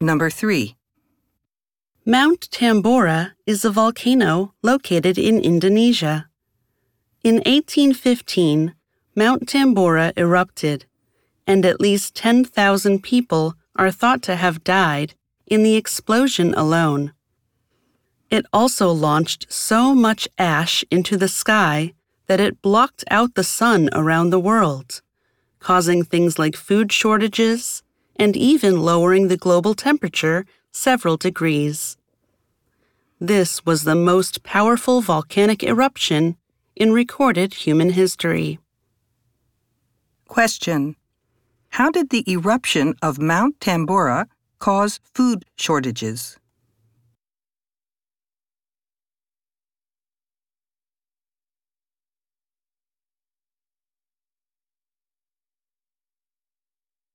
Number 3. Mount Tambora is a volcano located in Indonesia. In 1815, Mount Tambora erupted, and at least 10,000 people are thought to have died in the explosion alone. It also launched so much ash into the sky that it blocked out the sun around the world, causing things like food shortages and even lowering the global temperature several degrees. This was the most powerful volcanic eruption in recorded human history. Question. How did the eruption of Mount Tambora cause food shortages?